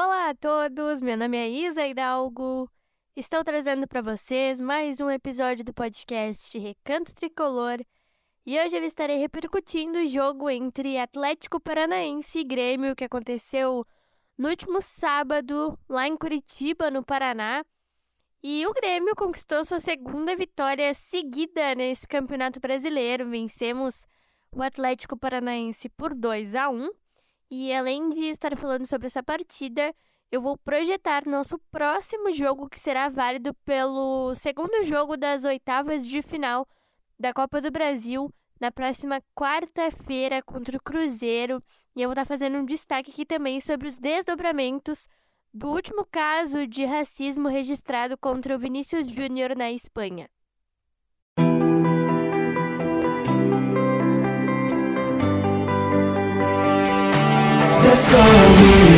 Olá a todos, meu nome é Isa Hidalgo. Estou trazendo para vocês mais um episódio do podcast Recanto Tricolor e hoje eu estarei repercutindo o jogo entre Atlético Paranaense e Grêmio que aconteceu no último sábado lá em Curitiba, no Paraná. E o Grêmio conquistou sua segunda vitória seguida nesse Campeonato Brasileiro. Vencemos o Atlético Paranaense por 2 a 1 e além de estar falando sobre essa partida, eu vou projetar nosso próximo jogo, que será válido pelo segundo jogo das oitavas de final da Copa do Brasil, na próxima quarta-feira contra o Cruzeiro. E eu vou estar fazendo um destaque aqui também sobre os desdobramentos do último caso de racismo registrado contra o Vinícius Júnior na Espanha.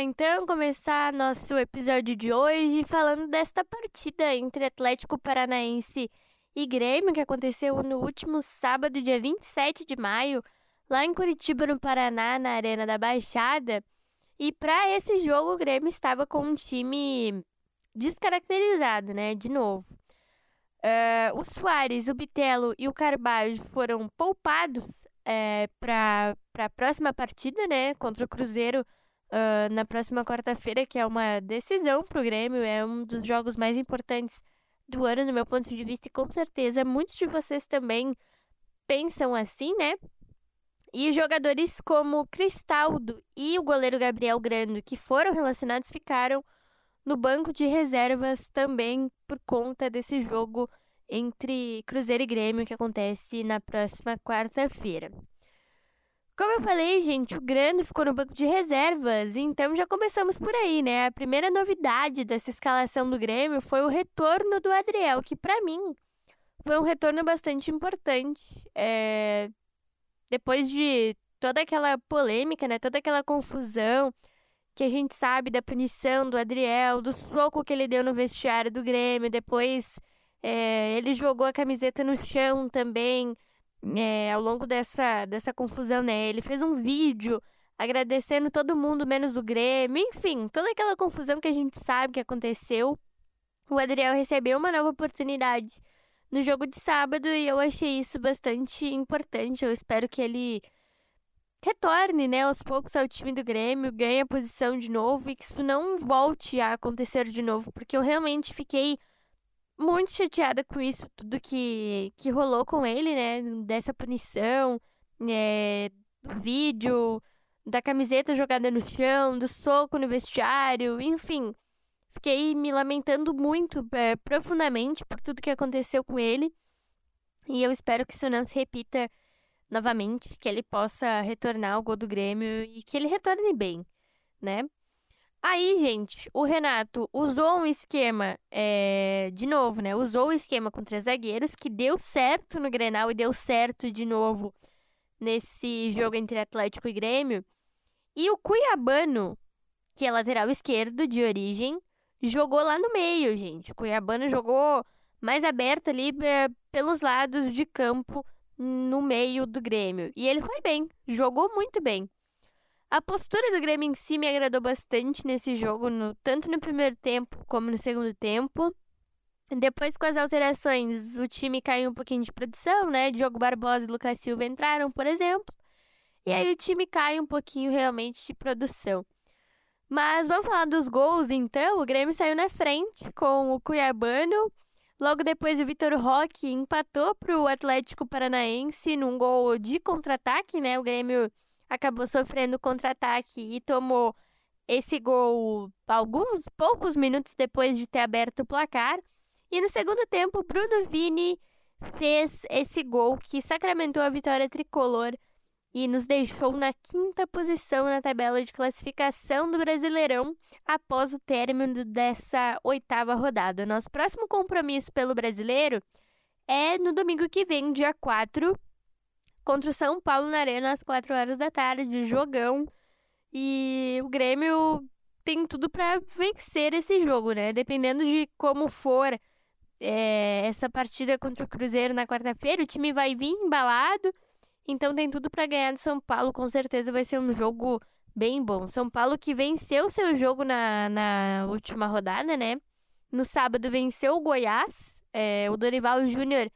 Então começar nosso episódio de hoje falando desta partida entre Atlético Paranaense e Grêmio que aconteceu no último sábado, dia 27 de maio, lá em Curitiba, no Paraná, na Arena da Baixada. E para esse jogo, o Grêmio estava com um time descaracterizado, né? De novo. Uh, o Soares, o Bitelo e o Carvalho foram poupados é, para a próxima partida, né, contra o Cruzeiro uh, na próxima quarta-feira, que é uma decisão para o Grêmio, é um dos jogos mais importantes do ano, no meu ponto de vista, e com certeza muitos de vocês também pensam assim, né? E jogadores como Cristaldo e o goleiro Gabriel Grando, que foram relacionados, ficaram no banco de reservas também por conta desse jogo entre Cruzeiro e Grêmio que acontece na próxima quarta-feira. Como eu falei, gente, o Grêmio ficou no banco de reservas, então já começamos por aí, né? A primeira novidade dessa escalação do Grêmio foi o retorno do Adriel, que para mim foi um retorno bastante importante. É... Depois de toda aquela polêmica, né? Toda aquela confusão que a gente sabe da punição do Adriel, do soco que ele deu no vestiário do Grêmio, depois é, ele jogou a camiseta no chão também, é, ao longo dessa, dessa confusão, né? Ele fez um vídeo agradecendo todo mundo, menos o Grêmio, enfim, toda aquela confusão que a gente sabe que aconteceu. O Adriel recebeu uma nova oportunidade no jogo de sábado e eu achei isso bastante importante. Eu espero que ele retorne, né, aos poucos ao time do Grêmio, ganhe a posição de novo e que isso não volte a acontecer de novo, porque eu realmente fiquei muito chateada com isso, tudo que, que rolou com ele, né? Dessa punição, é, do vídeo, da camiseta jogada no chão, do soco no vestiário, enfim. Fiquei me lamentando muito, é, profundamente, por tudo que aconteceu com ele. E eu espero que isso não se repita novamente, que ele possa retornar ao gol do Grêmio e que ele retorne bem, né? Aí, gente, o Renato usou um esquema, é, de novo, né? Usou o esquema com três zagueiros, que deu certo no Grenal e deu certo de novo nesse jogo entre Atlético e Grêmio. E o Cuiabano, que é lateral esquerdo de origem, jogou lá no meio, gente. O Cuiabano jogou mais aberto ali é, pelos lados de campo, no meio do Grêmio. E ele foi bem, jogou muito bem. A postura do Grêmio em si me agradou bastante nesse jogo, no, tanto no primeiro tempo como no segundo tempo. Depois, com as alterações, o time caiu um pouquinho de produção, né? Diogo Barbosa e Lucas Silva entraram, por exemplo. E aí o time cai um pouquinho realmente de produção. Mas vamos falar dos gols, então. O Grêmio saiu na frente com o Cuiabano. Logo depois, o Vitor Roque empatou para o Atlético Paranaense num gol de contra-ataque, né? O Grêmio acabou sofrendo contra-ataque e tomou esse gol alguns poucos minutos depois de ter aberto o placar. E no segundo tempo, Bruno Vini fez esse gol que sacramentou a vitória tricolor e nos deixou na quinta posição na tabela de classificação do Brasileirão após o término dessa oitava rodada. Nosso próximo compromisso pelo Brasileiro é no domingo que vem, dia 4, contra o São Paulo na Arena às 4 horas da tarde, jogão. E o Grêmio tem tudo para vencer esse jogo, né? Dependendo de como for é, essa partida contra o Cruzeiro na quarta-feira, o time vai vir embalado. Então tem tudo para ganhar do São Paulo. Com certeza vai ser um jogo bem bom. São Paulo que venceu seu jogo na, na última rodada, né? No sábado venceu o Goiás. É, o Dorival Júnior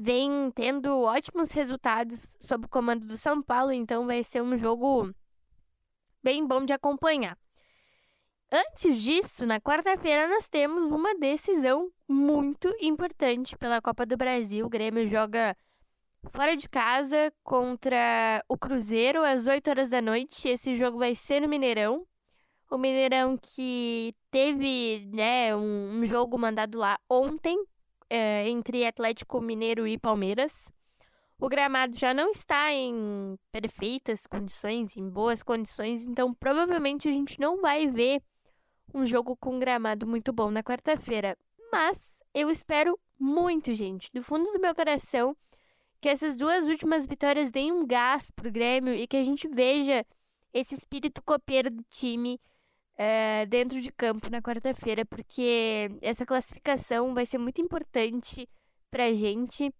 vem tendo ótimos resultados sob o comando do São Paulo. Então vai ser um jogo bem bom de acompanhar. Antes disso, na quarta-feira, nós temos uma decisão muito importante pela Copa do Brasil. O Grêmio joga fora de casa contra o Cruzeiro às 8 horas da noite. Esse jogo vai ser no Mineirão. O Mineirão que teve né, um, um jogo mandado lá ontem é, entre Atlético Mineiro e Palmeiras. O gramado já não está em perfeitas condições, em boas condições, então provavelmente a gente não vai ver um jogo com gramado muito bom na quarta-feira. Mas eu espero muito, gente, do fundo do meu coração, que essas duas últimas vitórias deem um gás pro Grêmio e que a gente veja esse espírito copeiro do time é, dentro de campo na quarta-feira, porque essa classificação vai ser muito importante pra gente.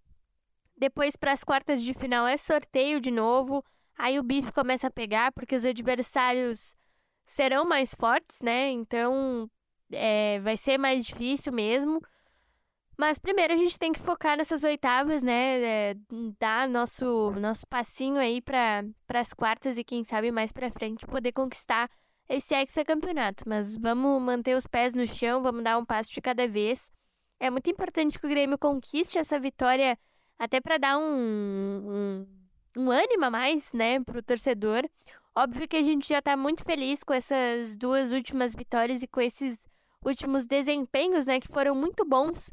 Depois, para as quartas de final, é sorteio de novo. Aí o bife começa a pegar, porque os adversários serão mais fortes, né? Então, é, vai ser mais difícil mesmo. Mas primeiro a gente tem que focar nessas oitavas, né? É, dar nosso, nosso passinho aí para as quartas e quem sabe mais para frente poder conquistar esse hexacampeonato. Mas vamos manter os pés no chão, vamos dar um passo de cada vez. É muito importante que o Grêmio conquiste essa vitória até para dar um, um, um ânimo a mais, né, pro torcedor. Óbvio que a gente já tá muito feliz com essas duas últimas vitórias e com esses últimos desempenhos, né, que foram muito bons.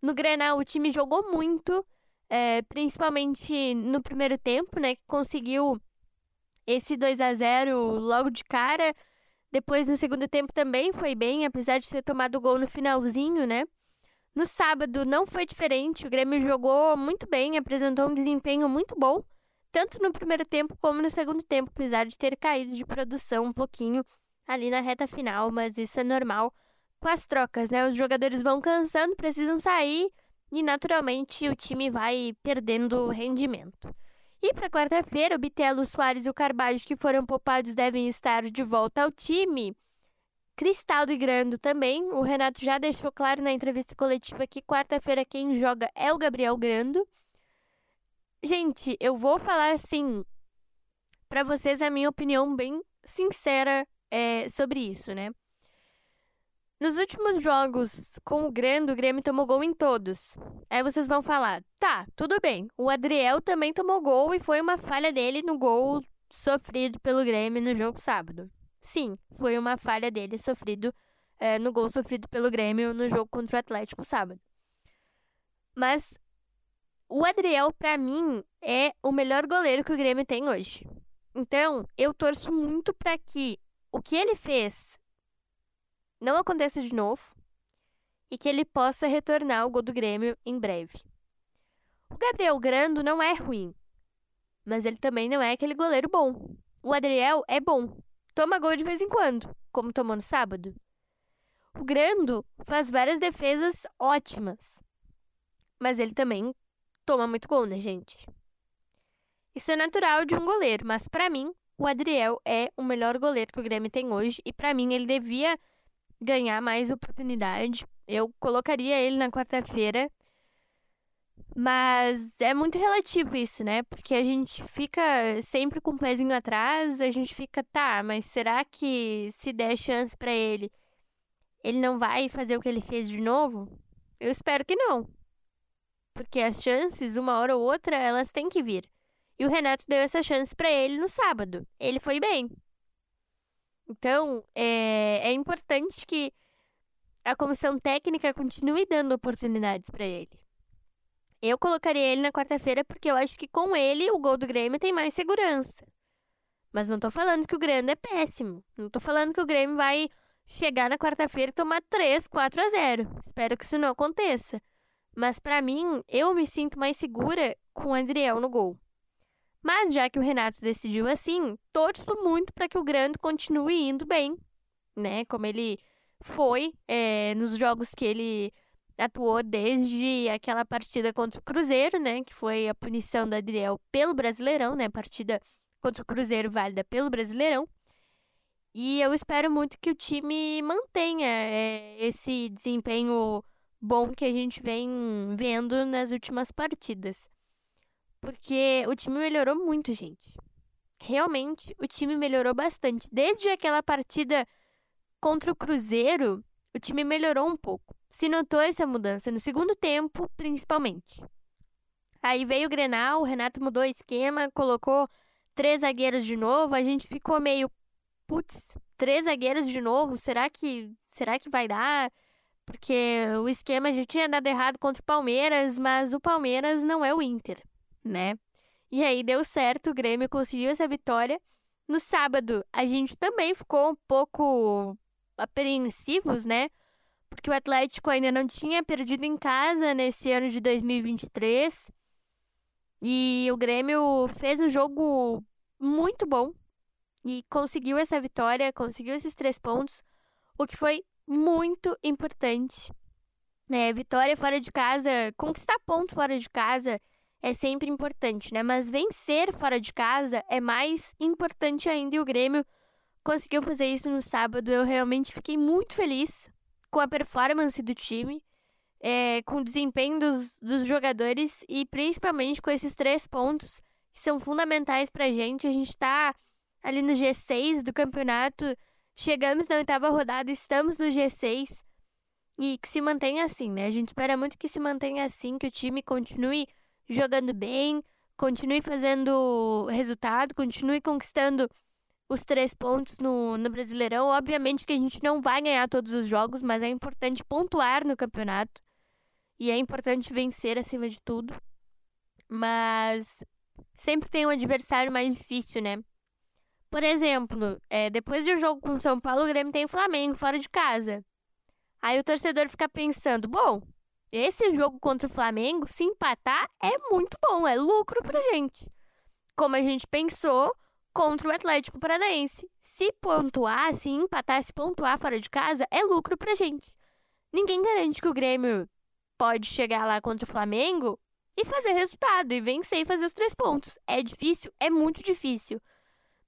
No Grenal, o time jogou muito, é, principalmente no primeiro tempo, né, que conseguiu esse 2 a 0 logo de cara. Depois, no segundo tempo, também foi bem, apesar de ter tomado gol no finalzinho, né? No sábado não foi diferente, o Grêmio jogou muito bem, apresentou um desempenho muito bom, tanto no primeiro tempo como no segundo tempo, apesar de ter caído de produção um pouquinho ali na reta final, mas isso é normal com as trocas, né? Os jogadores vão cansando, precisam sair e naturalmente o time vai perdendo rendimento. E para quarta-feira, o Bitelo, Soares e o Carbajo, que foram poupados, devem estar de volta ao time. Cristaldo e Grando também. O Renato já deixou claro na entrevista coletiva que quarta-feira quem joga é o Gabriel Grando. Gente, eu vou falar assim para vocês a minha opinião bem sincera é, sobre isso, né? Nos últimos jogos com o Grando, o Grêmio tomou gol em todos. Aí vocês vão falar, tá, tudo bem. O Adriel também tomou gol e foi uma falha dele no gol sofrido pelo Grêmio no jogo sábado. Sim, foi uma falha dele sofrido é, no gol sofrido pelo Grêmio no jogo contra o Atlético sábado. Mas o Adriel, para mim, é o melhor goleiro que o Grêmio tem hoje. Então, eu torço muito para que o que ele fez não aconteça de novo e que ele possa retornar ao gol do Grêmio em breve. O Gabriel Grando não é ruim, mas ele também não é aquele goleiro bom. O Adriel é bom, toma gol de vez em quando, como tomou no sábado. O Grando faz várias defesas ótimas, mas ele também toma muito gol, né, gente? Isso é natural de um goleiro, mas para mim, o Adriel é o melhor goleiro que o Grêmio tem hoje e para mim ele devia ganhar mais oportunidade. Eu colocaria ele na quarta-feira. Mas é muito relativo isso, né? Porque a gente fica sempre com o um pezinho atrás, a gente fica, tá, mas será que se der chance para ele, ele não vai fazer o que ele fez de novo? Eu espero que não. Porque as chances, uma hora ou outra, elas têm que vir. E o Renato deu essa chance para ele no sábado. Ele foi bem. Então, é, é importante que a comissão técnica continue dando oportunidades para ele. Eu colocaria ele na quarta-feira porque eu acho que com ele o gol do Grêmio tem mais segurança. Mas não tô falando que o Grêmio é péssimo. Não tô falando que o Grêmio vai chegar na quarta-feira e tomar 3, 4 a 0. Espero que isso não aconteça. Mas para mim, eu me sinto mais segura com o Adriel no gol. Mas já que o Renato decidiu assim, torço muito para que o Grande continue indo bem, né? Como ele foi é, nos jogos que ele atuou desde aquela partida contra o Cruzeiro, né? Que foi a punição da Adriel pelo Brasileirão, né? Partida contra o Cruzeiro válida pelo Brasileirão. E eu espero muito que o time mantenha é, esse desempenho bom que a gente vem vendo nas últimas partidas. Porque o time melhorou muito, gente. Realmente, o time melhorou bastante. Desde aquela partida contra o Cruzeiro, o time melhorou um pouco. Se notou essa mudança no segundo tempo, principalmente. Aí veio o Grenal, o Renato mudou o esquema, colocou três zagueiros de novo. A gente ficou meio, putz, três zagueiros de novo, será que, será que vai dar? Porque o esquema já tinha dado errado contra o Palmeiras, mas o Palmeiras não é o Inter né? E aí deu certo, o Grêmio conseguiu essa vitória. No sábado, a gente também ficou um pouco apreensivos, né? Porque o Atlético ainda não tinha perdido em casa nesse ano de 2023. E o Grêmio fez um jogo muito bom e conseguiu essa vitória, conseguiu esses três pontos, o que foi muito importante. Né? Vitória fora de casa, conquistar ponto fora de casa é sempre importante, né? Mas vencer fora de casa é mais importante ainda e o Grêmio conseguiu fazer isso no sábado. Eu realmente fiquei muito feliz com a performance do time, é, com o desempenho dos, dos jogadores e principalmente com esses três pontos que são fundamentais pra gente. A gente tá ali no G6 do campeonato, chegamos na oitava rodada, estamos no G6 e que se mantenha assim, né? A gente espera muito que se mantenha assim, que o time continue jogando bem, continue fazendo resultado, continue conquistando os três pontos no, no Brasileirão. Obviamente que a gente não vai ganhar todos os jogos, mas é importante pontuar no campeonato. E é importante vencer acima de tudo. Mas sempre tem um adversário mais difícil, né? Por exemplo, é, depois do jogo com São Paulo, o Grêmio tem o Flamengo fora de casa. Aí o torcedor fica pensando: bom, esse jogo contra o Flamengo, se empatar, é muito bom, é lucro pra gente. Como a gente pensou contra o Atlético Paranaense. Se pontuar, se empatar, se pontuar fora de casa, é lucro pra gente. Ninguém garante que o Grêmio pode chegar lá contra o Flamengo e fazer resultado, e vencer e fazer os três pontos. É difícil? É muito difícil.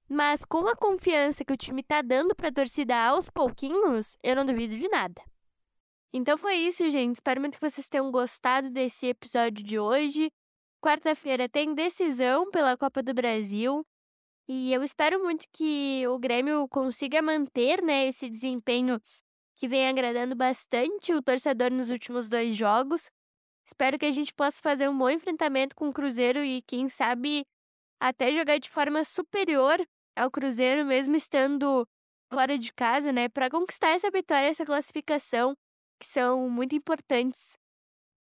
Mas com a confiança que o time tá dando pra torcida aos pouquinhos, eu não duvido de nada. Então foi isso, gente. Espero muito que vocês tenham gostado desse episódio de hoje. Quarta-feira tem decisão pela Copa do Brasil. E eu espero muito que o Grêmio consiga manter né, esse desempenho que vem agradando bastante o torcedor nos últimos dois jogos. Espero que a gente possa fazer um bom enfrentamento com o Cruzeiro e, quem sabe, até jogar de forma superior ao Cruzeiro, mesmo estando fora de casa, né? Para conquistar essa vitória, essa classificação que são muito importantes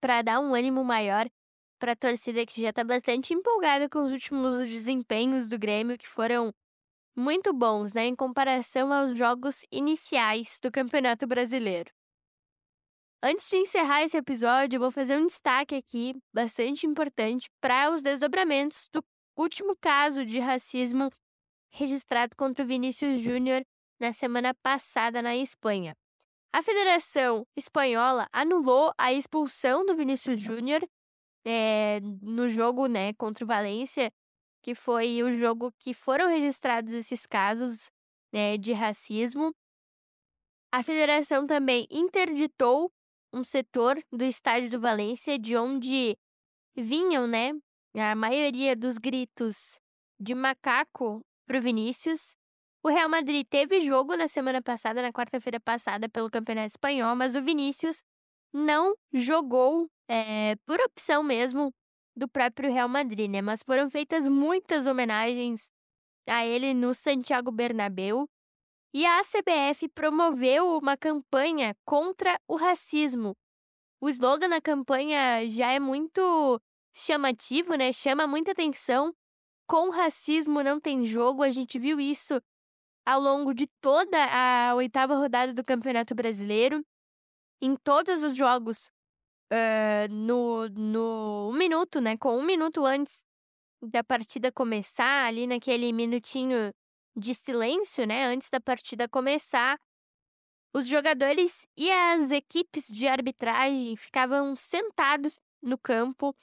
para dar um ânimo maior para a torcida que já está bastante empolgada com os últimos desempenhos do Grêmio, que foram muito bons, né, em comparação aos jogos iniciais do Campeonato Brasileiro. Antes de encerrar esse episódio, vou fazer um destaque aqui bastante importante para os desdobramentos do último caso de racismo registrado contra o Vinícius Júnior na semana passada na Espanha. A Federação Espanhola anulou a expulsão do Vinícius Júnior é, no jogo né, contra o Valência, que foi o jogo que foram registrados esses casos né, de racismo. A federação também interditou um setor do estádio do Valência, de onde vinham, né? A maioria dos gritos de macaco pro Vinícius. O Real Madrid teve jogo na semana passada, na quarta-feira passada, pelo Campeonato Espanhol, mas o Vinícius não jogou é, por opção mesmo do próprio Real Madrid, né? Mas foram feitas muitas homenagens a ele no Santiago Bernabéu. E a CBF promoveu uma campanha contra o racismo. O slogan da campanha já é muito chamativo, né? Chama muita atenção. Com racismo não tem jogo. A gente viu isso ao longo de toda a oitava rodada do Campeonato Brasileiro. Em todos os jogos, uh, no, no um minuto, né? Com um minuto antes da partida começar, ali naquele minutinho de silêncio, né? Antes da partida começar, os jogadores e as equipes de arbitragem ficavam sentados no campo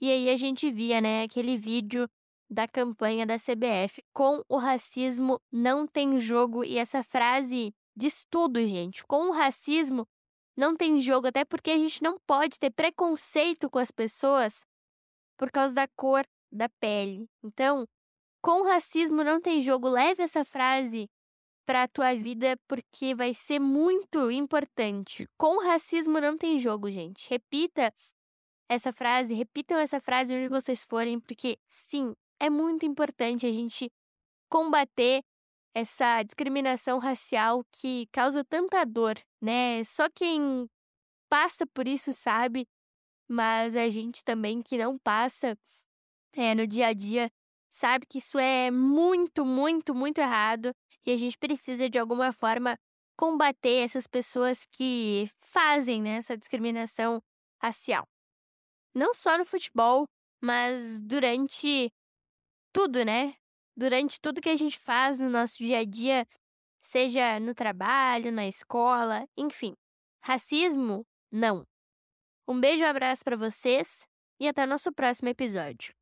e aí a gente via, né, aquele vídeo da campanha da CBF com o racismo não tem jogo e essa frase diz tudo, gente. Com o racismo não tem jogo, até porque a gente não pode ter preconceito com as pessoas por causa da cor da pele. Então, com racismo não tem jogo. Leve essa frase para a tua vida porque vai ser muito importante. Com racismo não tem jogo, gente. Repita essa frase, repitam essa frase onde vocês forem, porque sim, é muito importante a gente combater essa discriminação racial que causa tanta dor, né? Só quem passa por isso sabe, mas a gente também que não passa é, no dia a dia sabe que isso é muito, muito, muito errado e a gente precisa de alguma forma combater essas pessoas que fazem né, essa discriminação racial. Não só no futebol, mas durante tudo, né? Durante tudo que a gente faz no nosso dia a dia, seja no trabalho, na escola, enfim. Racismo, não. Um beijo e um abraço para vocês e até nosso próximo episódio.